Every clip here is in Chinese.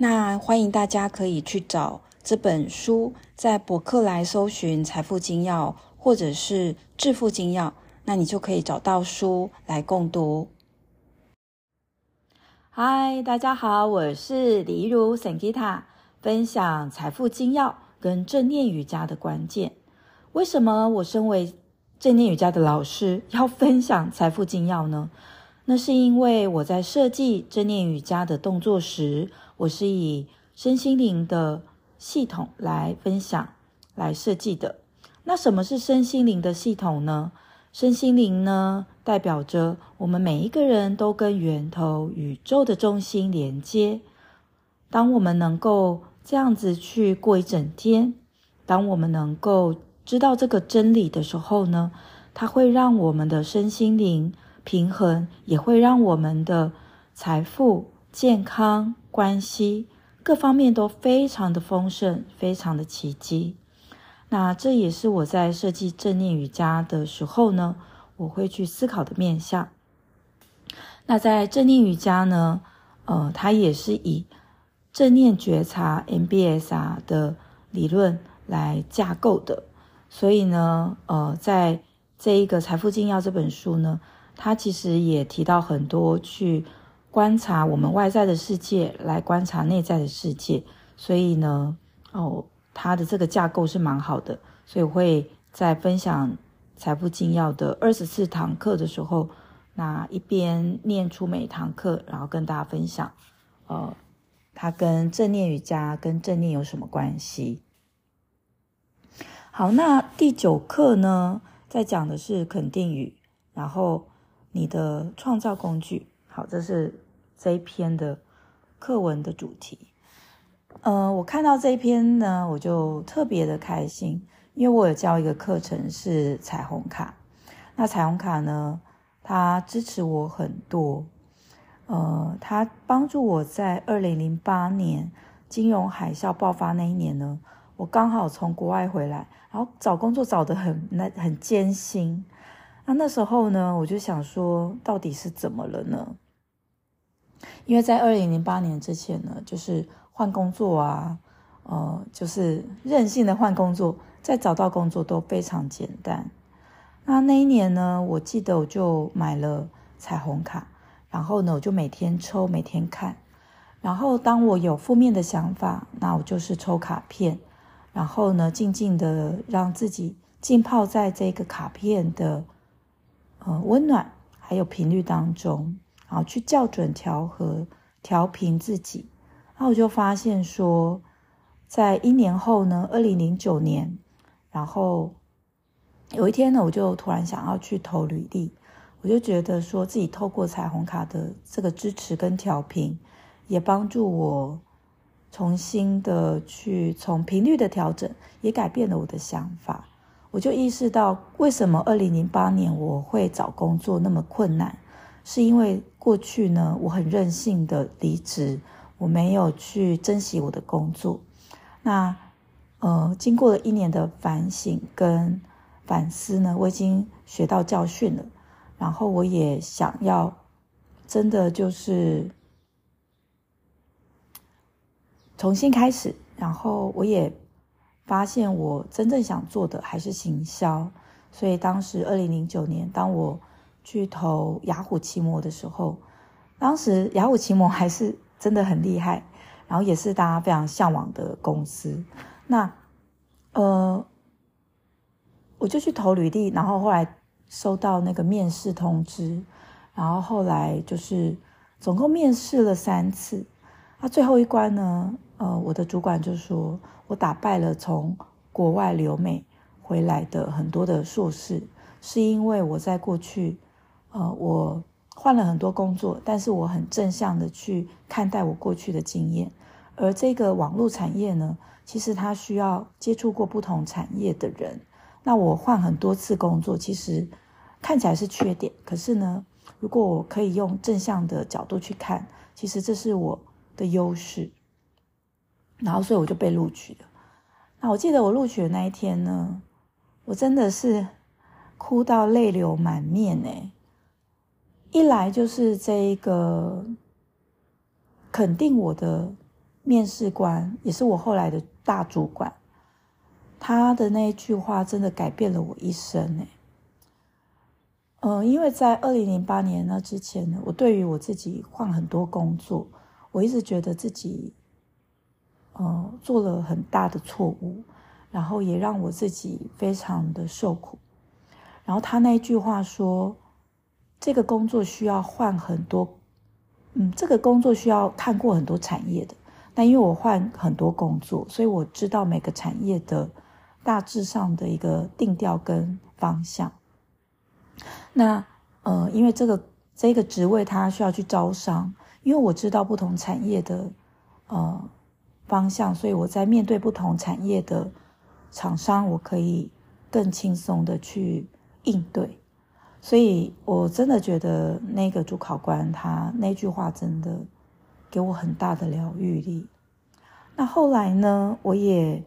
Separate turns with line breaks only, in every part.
那欢迎大家可以去找这本书，在博客来搜寻《财富金要》或者是《致富金要》，那你就可以找到书来共读。嗨，大家好，我是李如圣吉他分享《财富金要》跟正念瑜伽的关键。为什么我身为正念瑜伽的老师要分享《财富金要》呢？那是因为我在设计正念瑜伽的动作时，我是以身心灵的系统来分享、来设计的。那什么是身心灵的系统呢？身心灵呢，代表着我们每一个人都跟源头、宇宙的中心连接。当我们能够这样子去过一整天，当我们能够知道这个真理的时候呢，它会让我们的身心灵平衡，也会让我们的财富、健康。关系各方面都非常的丰盛，非常的奇迹。那这也是我在设计正念瑜伽的时候呢，我会去思考的面向。那在正念瑜伽呢，呃，它也是以正念觉察 MBSR 的理论来架构的。所以呢，呃，在这一个财富精要这本书呢，它其实也提到很多去。观察我们外在的世界，来观察内在的世界。所以呢，哦，它的这个架构是蛮好的。所以我会在分享《财富精要》的二十四堂课的时候，那一边念出每一堂课，然后跟大家分享，呃，它跟正念瑜伽跟正念有什么关系？好，那第九课呢，在讲的是肯定语，然后你的创造工具。好，这是这一篇的课文的主题。呃，我看到这一篇呢，我就特别的开心，因为我有教一个课程是彩虹卡。那彩虹卡呢，它支持我很多。呃，它帮助我在二零零八年金融海啸爆发那一年呢，我刚好从国外回来，然后找工作找得很那很艰辛。那那时候呢，我就想说，到底是怎么了呢？因为在二零零八年之前呢，就是换工作啊，呃，就是任性的换工作，再找到工作都非常简单。那那一年呢，我记得我就买了彩虹卡，然后呢，我就每天抽，每天看。然后当我有负面的想法，那我就是抽卡片，然后呢，静静的让自己浸泡在这个卡片的呃温暖还有频率当中。然后去校准、调和、调平自己，然后我就发现说，在一年后呢，二零零九年，然后有一天呢，我就突然想要去投履历，我就觉得说自己透过彩虹卡的这个支持跟调频，也帮助我重新的去从频率的调整，也改变了我的想法。我就意识到，为什么二零零八年我会找工作那么困难。是因为过去呢，我很任性的离职，我没有去珍惜我的工作。那呃，经过了一年的反省跟反思呢，我已经学到教训了。然后我也想要真的就是重新开始。然后我也发现我真正想做的还是行销。所以当时二零零九年，当我去投雅虎奇摩的时候，当时雅虎奇摩还是真的很厉害，然后也是大家非常向往的公司。那呃，我就去投履历，然后后来收到那个面试通知，然后后来就是总共面试了三次。那最后一关呢，呃，我的主管就说我打败了从国外留美回来的很多的硕士，是因为我在过去。呃，我换了很多工作，但是我很正向的去看待我过去的经验，而这个网络产业呢，其实它需要接触过不同产业的人。那我换很多次工作，其实看起来是缺点，可是呢，如果我可以用正向的角度去看，其实这是我的优势。然后，所以我就被录取了。那我记得我录取的那一天呢，我真的是哭到泪流满面哎！一来就是这一个肯定我的面试官，也是我后来的大主管，他的那一句话真的改变了我一生哎。嗯，因为在二零零八年那之前呢，我对于我自己换很多工作，我一直觉得自己。呃，做了很大的错误，然后也让我自己非常的受苦。然后他那一句话说：“这个工作需要换很多，嗯，这个工作需要看过很多产业的。但因为我换很多工作，所以我知道每个产业的大致上的一个定调跟方向。那呃，因为这个这个职位他需要去招商，因为我知道不同产业的呃。”方向，所以我在面对不同产业的厂商，我可以更轻松的去应对。所以我真的觉得那个主考官他那句话真的给我很大的疗愈力。那后来呢，我也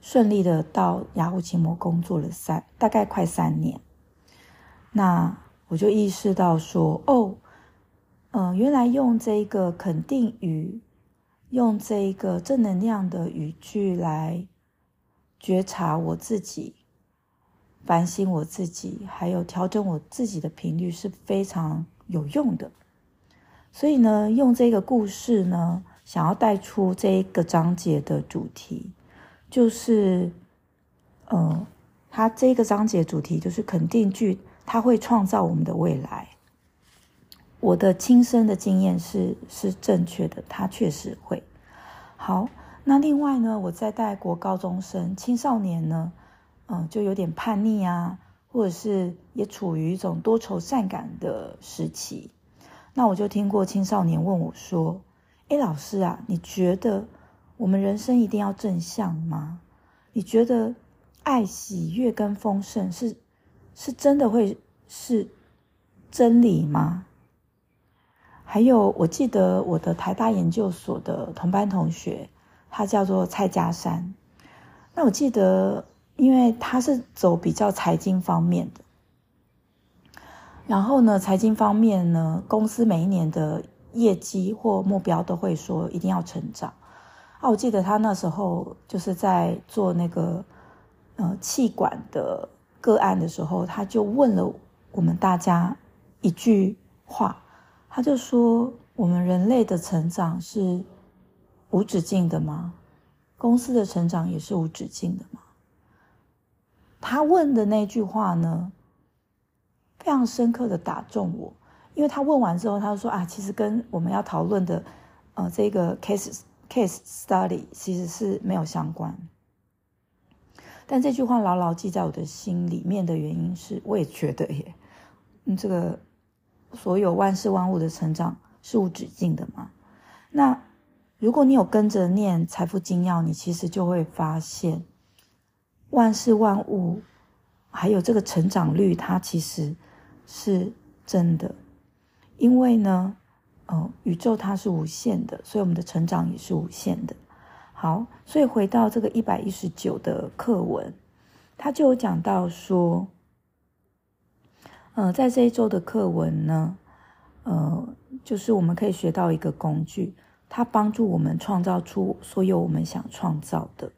顺利的到雅虎奇摩工作了三，大概快三年。那我就意识到说，哦，嗯、原来用这个肯定语。用这个正能量的语句来觉察我自己、反省我自己，还有调整我自己的频率是非常有用的。所以呢，用这个故事呢，想要带出这一个章节的主题，就是，呃，它这个章节主题就是肯定句，它会创造我们的未来。我的亲身的经验是是正确的，它确实会。好，那另外呢，我在带国高中生、青少年呢，嗯，就有点叛逆啊，或者是也处于一种多愁善感的时期。那我就听过青少年问我说：“诶，老师啊，你觉得我们人生一定要正向吗？你觉得爱、喜悦跟丰盛是是真的会是真理吗？”还有，我记得我的台大研究所的同班同学，他叫做蔡家山。那我记得，因为他是走比较财经方面的，然后呢，财经方面呢，公司每一年的业绩或目标都会说一定要成长。啊，我记得他那时候就是在做那个呃气管的个案的时候，他就问了我们大家一句话。他就说：“我们人类的成长是无止境的吗？公司的成长也是无止境的吗？”他问的那句话呢，非常深刻的打中我，因为他问完之后，他就说：“啊，其实跟我们要讨论的，呃，这个 case case study 其实是没有相关。”但这句话牢牢记在我的心里面的原因是，我也觉得耶，嗯，这个。所有万事万物的成长是无止境的嘛？那如果你有跟着念《财富精要》，你其实就会发现，万事万物还有这个成长率，它其实是真的。因为呢，哦，宇宙它是无限的，所以我们的成长也是无限的。好，所以回到这个一百一十九的课文，它就有讲到说。呃，在这一周的课文呢，呃，就是我们可以学到一个工具，它帮助我们创造出所有我们想创造的。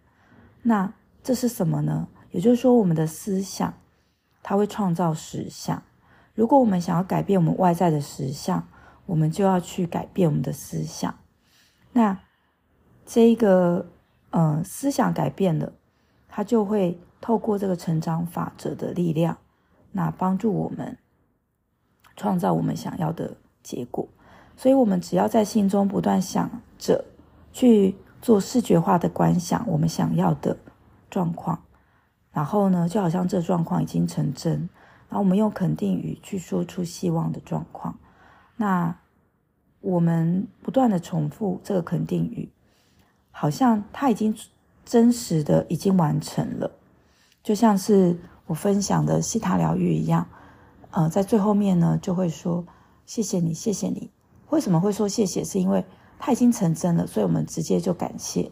那这是什么呢？也就是说，我们的思想，它会创造实相。如果我们想要改变我们外在的实相，我们就要去改变我们的思想。那这一个呃思想改变了，它就会透过这个成长法则的力量。那帮助我们创造我们想要的结果，所以我们只要在心中不断想着去做视觉化的观想，我们想要的状况，然后呢，就好像这状况已经成真，然后我们用肯定语去说出希望的状况，那我们不断的重复这个肯定语，好像它已经真实的已经完成了，就像是我分享的希塔疗愈一样，呃，在最后面呢就会说谢谢你，谢谢你。为什么会说谢谢？是因为它已经成真了，所以我们直接就感谢。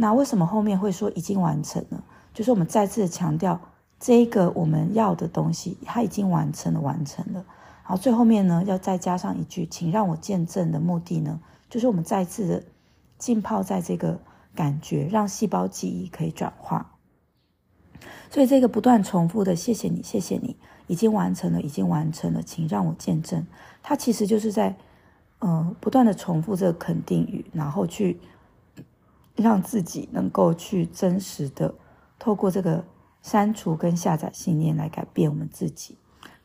那为什么后面会说已经完成了？就是我们再次强调这个我们要的东西，它已经完成了，完成了。然后最后面呢，要再加上一句，请让我见证的目的呢，就是我们再次的浸泡在这个感觉，让细胞记忆可以转化。所以这个不断重复的谢谢你，谢谢你，已经完成了，已经完成了，请让我见证。它其实就是在。嗯，不断的重复这个肯定语，然后去让自己能够去真实的透过这个删除跟下载信念来改变我们自己，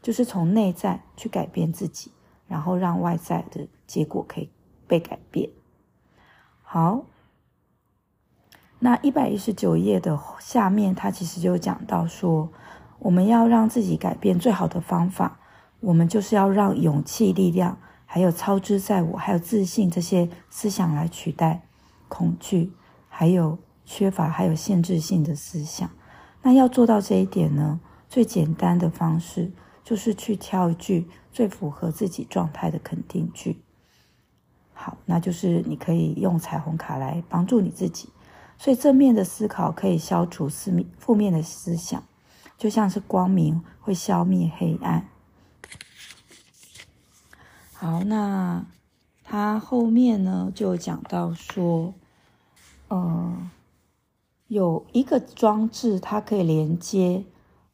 就是从内在去改变自己，然后让外在的结果可以被改变。好，那一百一十九页的下面，它其实就讲到说，我们要让自己改变最好的方法，我们就是要让勇气、力量。还有超之在我，还有自信这些思想来取代恐惧，还有缺乏，还有限制性的思想。那要做到这一点呢，最简单的方式就是去挑一句最符合自己状态的肯定句。好，那就是你可以用彩虹卡来帮助你自己。所以正面的思考可以消除负面负面的思想，就像是光明会消灭黑暗。好，那他后面呢就讲到说，呃，有一个装置，它可以连接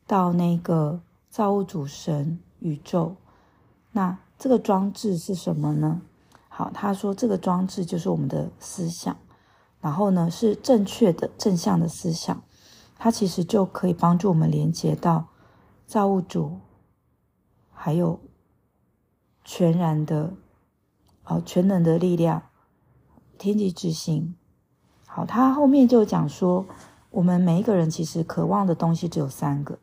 到那个造物主神宇宙。那这个装置是什么呢？好，他说这个装置就是我们的思想，然后呢是正确的正向的思想，它其实就可以帮助我们连接到造物主，还有。全然的，哦，全能的力量，天地之心。好，他后面就讲说，我们每一个人其实渴望的东西只有三个，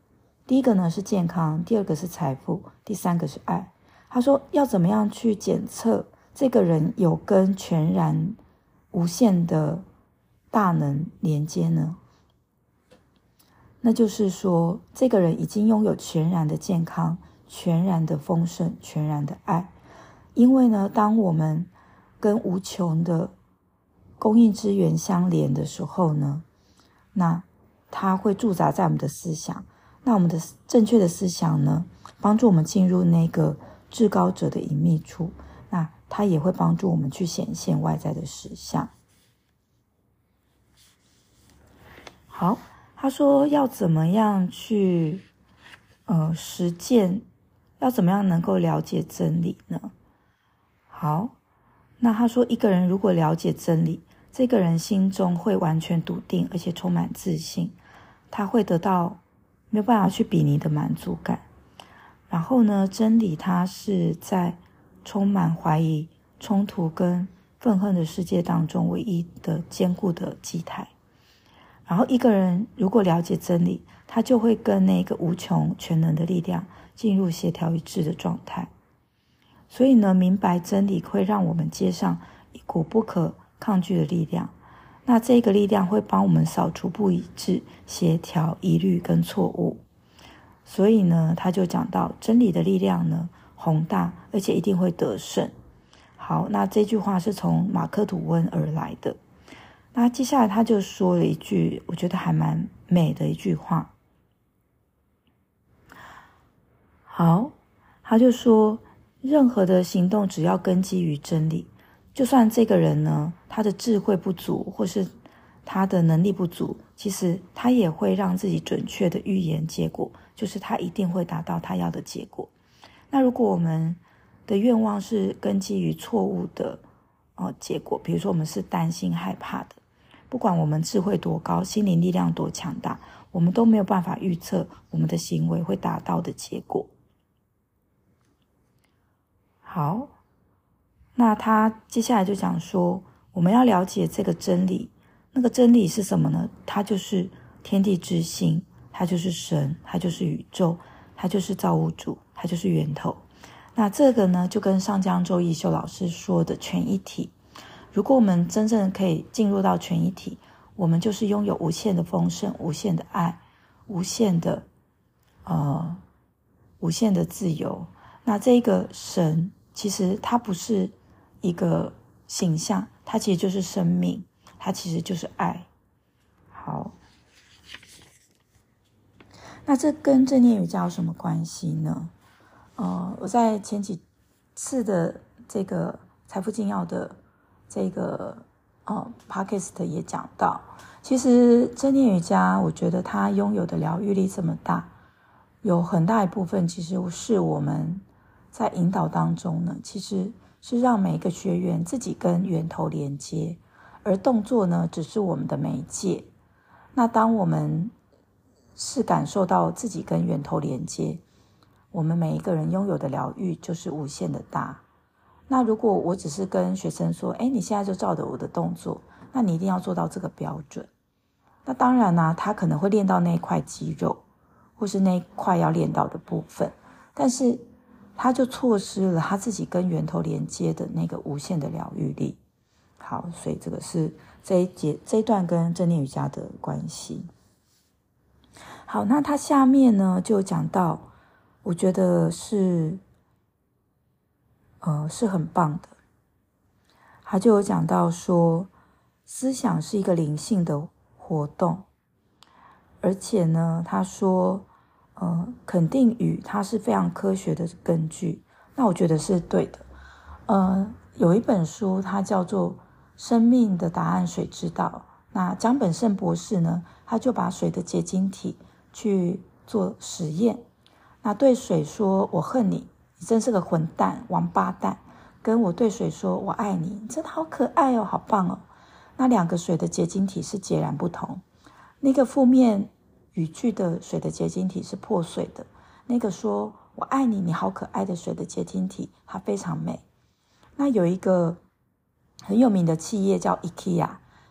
第一个呢是健康，第二个是财富，第三个是爱。他说要怎么样去检测这个人有跟全然无限的大能连接呢？那就是说，这个人已经拥有全然的健康。全然的丰盛，全然的爱，因为呢，当我们跟无穷的供应之源相连的时候呢，那它会驻扎在我们的思想，那我们的正确的思想呢，帮助我们进入那个至高者的隐秘处，那它也会帮助我们去显现外在的实相。好，他说要怎么样去呃实践。要怎么样能够了解真理呢？好，那他说，一个人如果了解真理，这个人心中会完全笃定，而且充满自信，他会得到没有办法去比拟的满足感。然后呢，真理它是在充满怀疑、冲突跟愤恨的世界当中唯一的坚固的基台。然后一个人如果了解真理，他就会跟那个无穷全能的力量。进入协调一致的状态，所以呢，明白真理会让我们接上一股不可抗拒的力量。那这个力量会帮我们扫除不一致、协调、疑虑跟错误。所以呢，他就讲到真理的力量呢，宏大，而且一定会得胜。好，那这句话是从马克吐温而来的。那接下来他就说了一句，我觉得还蛮美的一句话。好，他就说，任何的行动只要根基于真理，就算这个人呢，他的智慧不足，或是他的能力不足，其实他也会让自己准确的预言结果，就是他一定会达到他要的结果。那如果我们的愿望是根基于错误的哦结果，比如说我们是担心害怕的，不管我们智慧多高，心灵力量多强大，我们都没有办法预测我们的行为会达到的结果。好，那他接下来就讲说，我们要了解这个真理，那个真理是什么呢？它就是天地之心，它就是神，它就是宇宙，它就是造物主，它就是源头。那这个呢，就跟上江周一修老师说的全一体，如果我们真正可以进入到全一体，我们就是拥有无限的丰盛、无限的爱、无限的呃、无限的自由。那这个神其实它不是一个形象，它其实就是生命，它其实就是爱。好，那这跟正念瑜伽有什么关系呢？呃，我在前几次的这个财富精要的这个呃 podcast 也讲到，其实正念瑜伽，我觉得它拥有的疗愈力这么大，有很大一部分其实是我们在引导当中呢，其实是让每一个学员自己跟源头连接，而动作呢，只是我们的媒介。那当我们是感受到自己跟源头连接。我们每一个人拥有的疗愈就是无限的大。那如果我只是跟学生说：“哎，你现在就照着我的动作，那你一定要做到这个标准。”那当然呢，他可能会练到那一块肌肉，或是那一块要练到的部分，但是他就错失了他自己跟源头连接的那个无限的疗愈力。好，所以这个是这一节这一段跟正念瑜伽的关系。好，那他下面呢就讲到。我觉得是，呃，是很棒的。他就有讲到说，思想是一个灵性的活动，而且呢，他说，呃，肯定语它是非常科学的根据。那我觉得是对的。呃，有一本书，它叫做《生命的答案：水知道》。那江本胜博士呢，他就把水的结晶体去做实验。那对水说：“我恨你，你真是个混蛋、王八蛋。”跟我对水说：“我爱你，你真的好可爱哦，好棒哦。”那两个水的结晶体是截然不同。那个负面语句的水的结晶体是破碎的，那个说我爱你，你好可爱的水的结晶体，它非常美。那有一个很有名的企业叫 IKEA，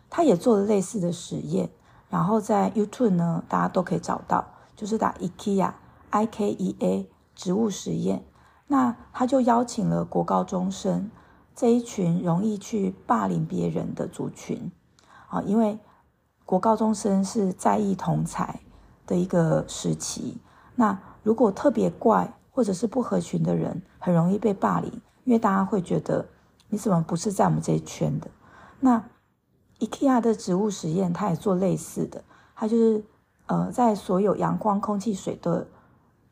它也做了类似的实验，然后在 YouTube 呢，大家都可以找到，就是打 IKEA。IKEA 植物实验，那他就邀请了国高中生这一群容易去霸凌别人的族群啊，因为国高中生是在意同才的一个时期。那如果特别怪或者是不合群的人，很容易被霸凌，因为大家会觉得你怎么不是在我们这一圈的？那 IKEA 的植物实验，他也做类似的，他就是呃，在所有阳光、空气、水的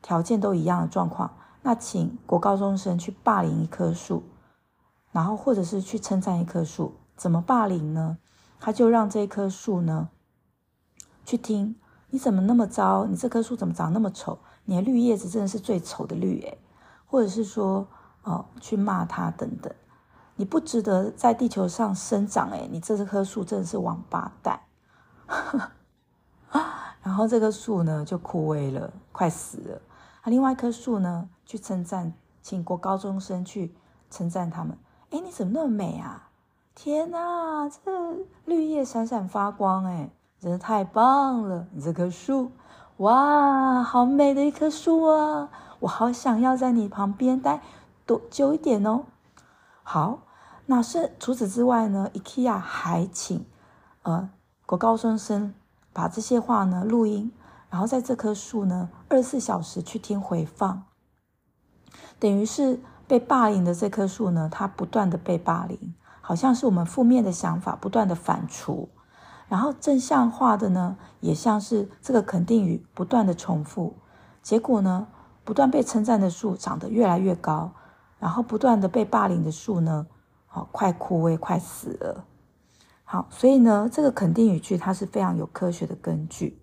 条件都一样的状况，那请国高中生去霸凌一棵树，然后或者是去称赞一棵树，怎么霸凌呢？他就让这棵树呢去听，你怎么那么糟？你这棵树怎么长那么丑？你的绿叶子真的是最丑的绿诶，或者是说哦，去骂他等等，你不值得在地球上生长诶，你这棵树真的是王八蛋。然后这棵树呢就枯萎了，快死了。那另外一棵树呢，去称赞，请国高中生去称赞他们。哎，你怎么那么美啊？天哪，这绿叶闪闪发光，哎，真的太棒了！你这棵树，哇，好美的一棵树啊！我好想要在你旁边待多久一点哦。好，那是除此之外呢，IKEA 还请呃国高中生。把这些话呢录音，然后在这棵树呢二十四小时去听回放，等于是被霸凌的这棵树呢，它不断的被霸凌，好像是我们负面的想法不断的反刍，然后正向化的呢，也像是这个肯定语不断的重复，结果呢，不断被称赞的树长得越来越高，然后不断的被霸凌的树呢，好快枯萎，快死了。好，所以呢，这个肯定语句它是非常有科学的根据。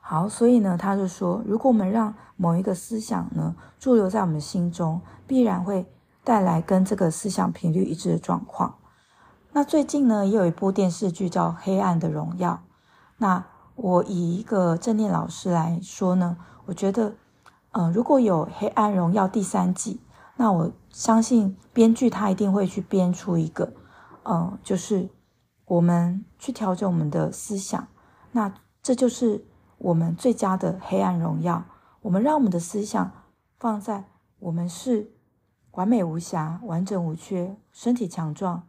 好，所以呢，他就说，如果我们让某一个思想呢驻留在我们心中，必然会带来跟这个思想频率一致的状况。那最近呢，也有一部电视剧叫《黑暗的荣耀》。那我以一个正念老师来说呢，我觉得，嗯、如果有《黑暗荣耀》第三季，那我相信编剧他一定会去编出一个。嗯，就是我们去调整我们的思想，那这就是我们最佳的黑暗荣耀。我们让我们的思想放在我们是完美无瑕、完整无缺、身体强壮，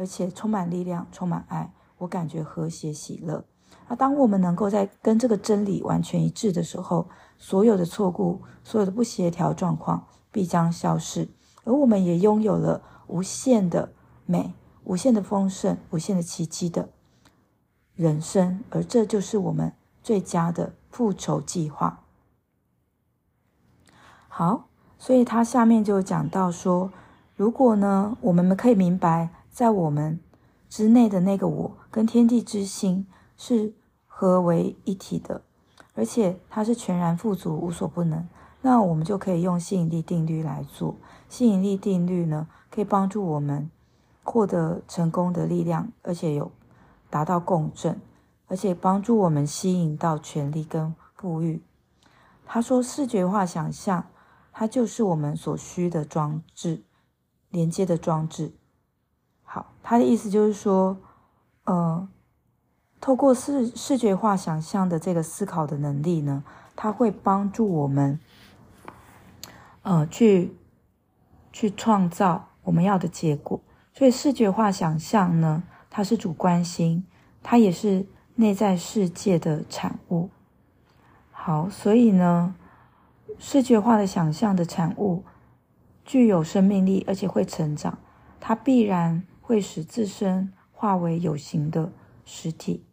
而且充满力量、充满爱。我感觉和谐喜乐。而当我们能够在跟这个真理完全一致的时候，所有的错误、所有的不协调状况必将消逝，而我们也拥有了无限的美、无限的丰盛、无限的奇迹的人生。而这就是我们最佳的复仇计划。好，所以他下面就讲到说，如果呢，我们可以明白，在我们之内的那个我跟天地之心是合为一体的，而且它是全然富足、无所不能。那我们就可以用吸引力定律来做。吸引力定律呢，可以帮助我们获得成功的力量，而且有达到共振，而且帮助我们吸引到权力跟富裕。他说，视觉化想象，它就是我们所需的装置，连接的装置。好，他的意思就是说，呃，透过视视觉化想象的这个思考的能力呢，它会帮助我们，呃，去去创造我们要的结果。所以视觉化想象呢，它是主观心，它也是内在世界的产物。好，所以呢，视觉化的想象的产物具有生命力，而且会成长，它必然。会使自身化为有形的实体，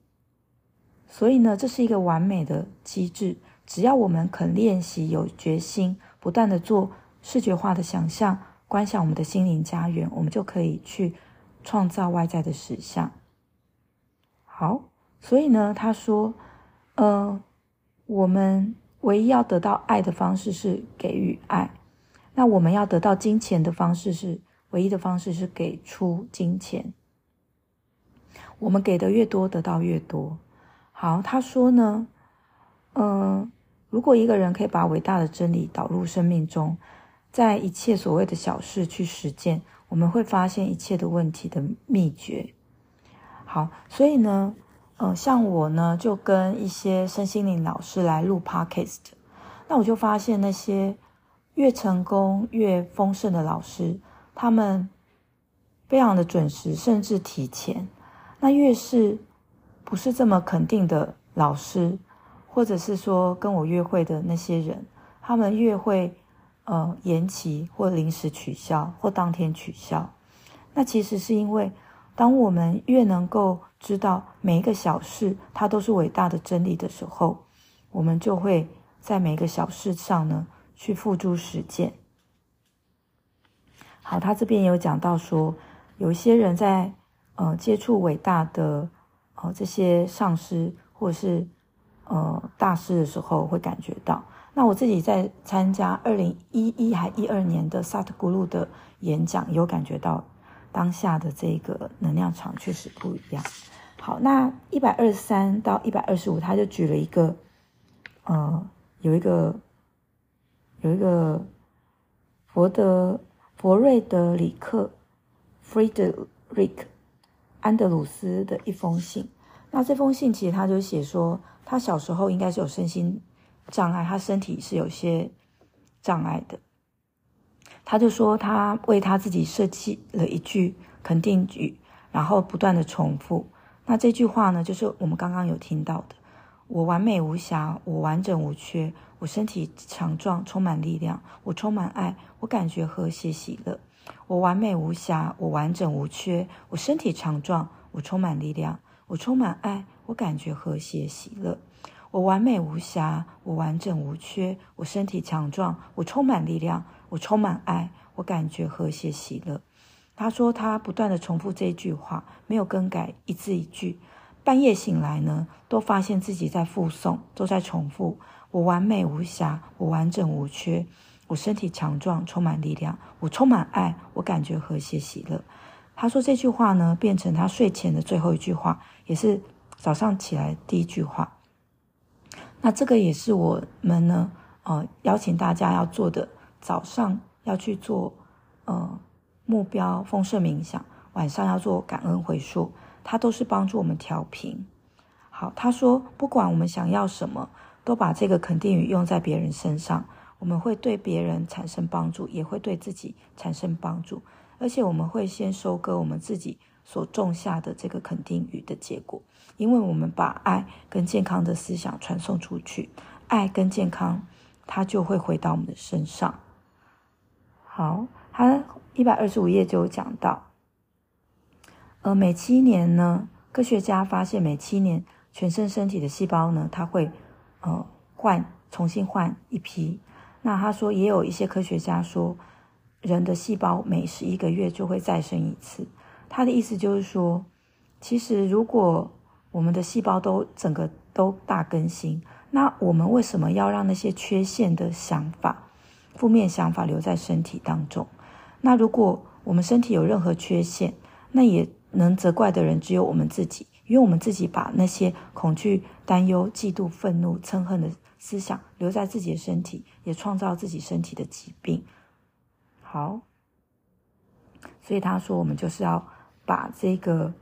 所以呢，这是一个完美的机制。只要我们肯练习、有决心，不断的做视觉化的想象，观想我们的心灵家园，我们就可以去创造外在的实相。好，所以呢，他说，呃，我们唯一要得到爱的方式是给予爱，那我们要得到金钱的方式是。唯一的方式是给出金钱，我们给的越多，得到越多。好，他说呢，嗯、如果一个人可以把伟大的真理导入生命中，在一切所谓的小事去实践，我们会发现一切的问题的秘诀。好，所以呢，呃，像我呢，就跟一些身心灵老师来录 Podcast，那我就发现那些越成功越丰盛的老师。他们非常的准时，甚至提前。那越是不是这么肯定的老师，或者是说跟我约会的那些人，他们越会呃延期或临时取消或当天取消。那其实是因为，当我们越能够知道每一个小事它都是伟大的真理的时候，我们就会在每一个小事上呢去付诸实践。好，他这边有讲到说，有一些人在呃接触伟大的呃这些上师或者是呃大师的时候，会感觉到。那我自己在参加二零一一还一二年的萨特古鲁的演讲，有感觉到当下的这个能量场确实不一样。好，那一百二十三到一百二十五，他就举了一个呃有一个有一个佛的。弗瑞德里克 （Frederick） 安德鲁斯的一封信。那这封信其实他就写说，他小时候应该是有身心障碍，他身体是有些障碍的。他就说，他为他自己设计了一句肯定语，然后不断的重复。那这句话呢，就是我们刚刚有听到的。我完美无瑕，我完整无缺，我身体强壮，充满力量，我充满爱，我感觉和谐喜乐。我完美无瑕，我完整无缺，我身体强壮，我充满力量，我充满爱，我感觉和谐喜乐。我完美无瑕，我完整无缺，我身体强壮，我充满力量，我充满爱，我感觉和谐喜乐。他说他不断地重复这句话，没有更改一字一句。半夜醒来呢，都发现自己在复诵，都在重复。我完美无瑕，我完整无缺，我身体强壮，充满力量，我充满爱，我感觉和谐喜乐。他说这句话呢，变成他睡前的最后一句话，也是早上起来第一句话。那这个也是我们呢，呃，邀请大家要做的，早上要去做，呃，目标丰盛冥想，晚上要做感恩回溯。他都是帮助我们调频。好，他说，不管我们想要什么，都把这个肯定语用在别人身上，我们会对别人产生帮助，也会对自己产生帮助，而且我们会先收割我们自己所种下的这个肯定语的结果，因为我们把爱跟健康的思想传送出去，爱跟健康它就会回到我们的身上。好，他一百二十五页就有讲到，呃，每七年呢，科学家发现每七年全身身体的细胞呢，它会呃换重新换一批。那他说，也有一些科学家说，人的细胞每十一个月就会再生一次。他的意思就是说，其实如果我们的细胞都整个都大更新，那我们为什么要让那些缺陷的想法？负面想法留在身体当中，那如果我们身体有任何缺陷，那也能责怪的人只有我们自己，因为我们自己把那些恐惧、担忧、嫉妒、愤怒、憎恨的思想留在自己的身体，也创造自己身体的疾病。好，所以他说，我们就是要把这个，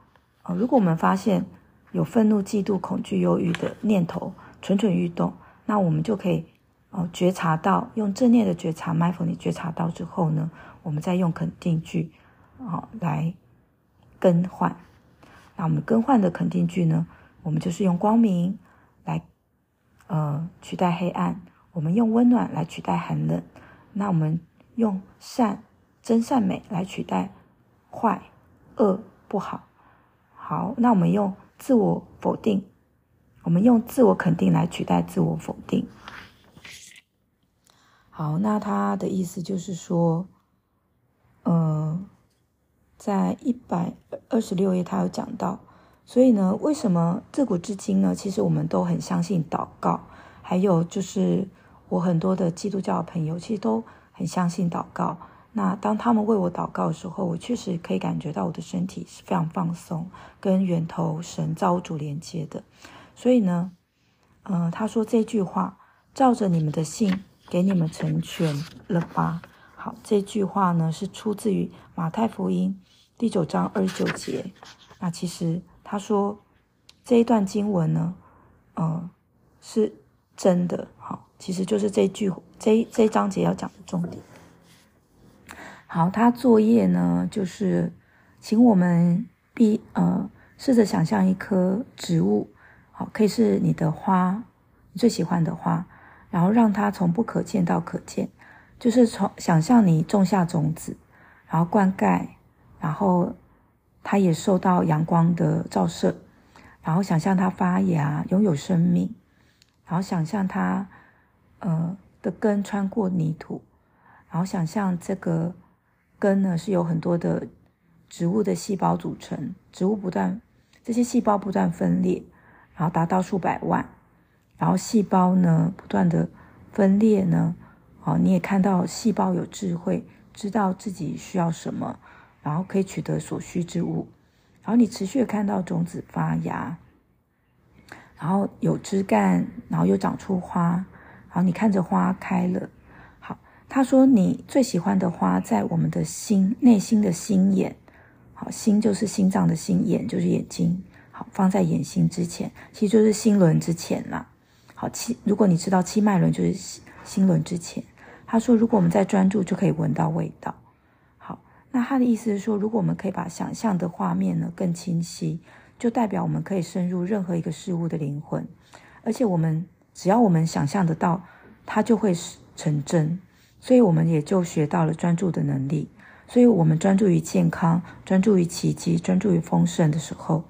呃，如果我们发现有愤怒、嫉妒、恐惧、忧郁的念头蠢蠢欲动，那我们就可以。哦，觉察到用正念的觉察迈克尔你觉察到之后呢，我们再用肯定句，哦，来更换。那我们更换的肯定句呢，我们就是用光明来，呃，取代黑暗；我们用温暖来取代寒冷；那我们用善、真善美来取代坏、恶、不好。好，那我们用自我否定，我们用自我肯定来取代自我否定。好，那他的意思就是说，呃，在一百二十六页他有讲到，所以呢，为什么自古至今呢？其实我们都很相信祷告，还有就是我很多的基督教朋友其实都很相信祷告。那当他们为我祷告的时候，我确实可以感觉到我的身体是非常放松，跟源头神造物主连接的。所以呢，呃，他说这句话，照着你们的信。给你们成全了吧？好，这句话呢是出自于马太福音第九章二十九节。那其实他说这一段经文呢，呃，是真的。好，其实就是这句这这一章节要讲的重点。好，他作业呢就是请我们必呃试着想象一棵植物，好，可以是你的花，你最喜欢的花。然后让它从不可见到可见，就是从想象你种下种子，然后灌溉，然后它也受到阳光的照射，然后想象它发芽，拥有生命，然后想象它呃的根穿过泥土，然后想象这个根呢是由很多的植物的细胞组成，植物不断这些细胞不断分裂，然后达到数百万。然后细胞呢，不断的分裂呢，哦，你也看到细胞有智慧，知道自己需要什么，然后可以取得所需之物。然后你持续的看到种子发芽，然后有枝干，然后又长出花，然后你看着花开了。好，他说你最喜欢的花在我们的心，内心的心眼，好，心就是心脏的心，眼就是眼睛，好，放在眼心之前，其实就是心轮之前啦。好，七，如果你知道七脉轮就是心心轮之前，他说，如果我们在专注，就可以闻到味道。那他的意思是说，如果我们可以把想象的画面呢更清晰，就代表我们可以深入任何一个事物的灵魂，而且我们只要我们想象得到，它就会成真。所以我们也就学到了专注的能力。所以我们专注于健康，专注于奇迹，专注于丰盛的时候，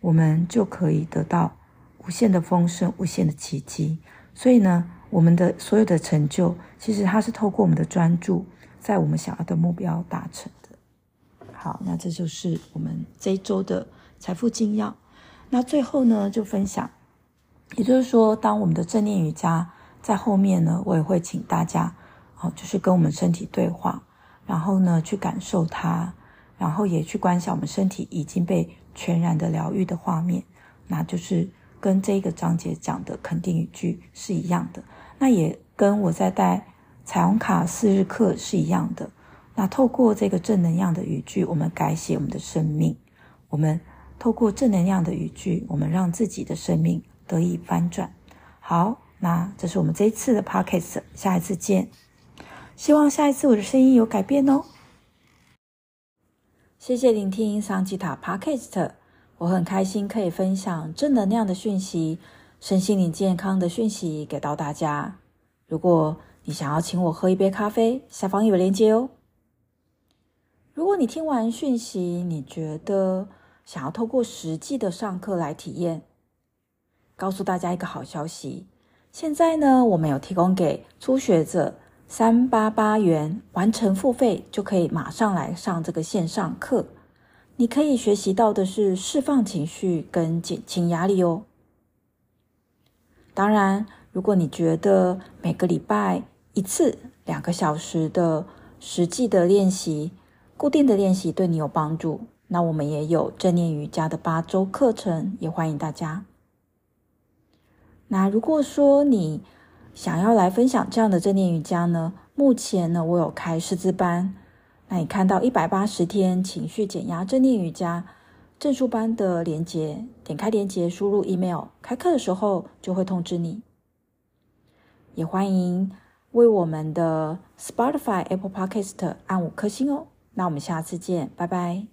我们就可以得到。无限的丰盛，无限的奇迹。所以呢，我们的所有的成就，其实它是透过我们的专注，在我们想要的目标达成的。好，那这就是我们这一周的财富精要。那最后呢，就分享，也就是说，当我们的正念瑜伽在后面呢，我也会请大家，哦，就是跟我们身体对话，然后呢，去感受它，然后也去观想我们身体已经被全然的疗愈的画面，那就是。跟这个章节讲的肯定语句是一样的，那也跟我在带彩虹卡四日课是一样的。那透过这个正能量的语句，我们改写我们的生命；我们透过正能量的语句，我们让自己的生命得以翻转。好，那这是我们这一次的 Podcast，下一次见。希望下一次我的声音有改变哦。谢谢聆听桑吉塔 Podcast，我很开心可以分享正能量的讯息、身心灵健康的讯息给到大家。如果你想要请我喝一杯咖啡，下方有链接哦。如果你听完讯息，你觉得想要透过实际的上课来体验，告诉大家一个好消息，现在呢，我们有提供给初学者。三八八元完成付费就可以马上来上这个线上课。你可以学习到的是释放情绪跟减轻压力哦。当然，如果你觉得每个礼拜一次两个小时的实际的练习、固定的练习对你有帮助，那我们也有正念瑜伽的八周课程，也欢迎大家。那如果说你想要来分享这样的正念瑜伽呢？目前呢，我有开师资班。那你看到一百八十天情绪减压正念瑜伽证书班的链接，点开链接，输入 email，开课的时候就会通知你。也欢迎为我们的 Spotify、Apple Podcast 按五颗星哦！那我们下次见，拜拜。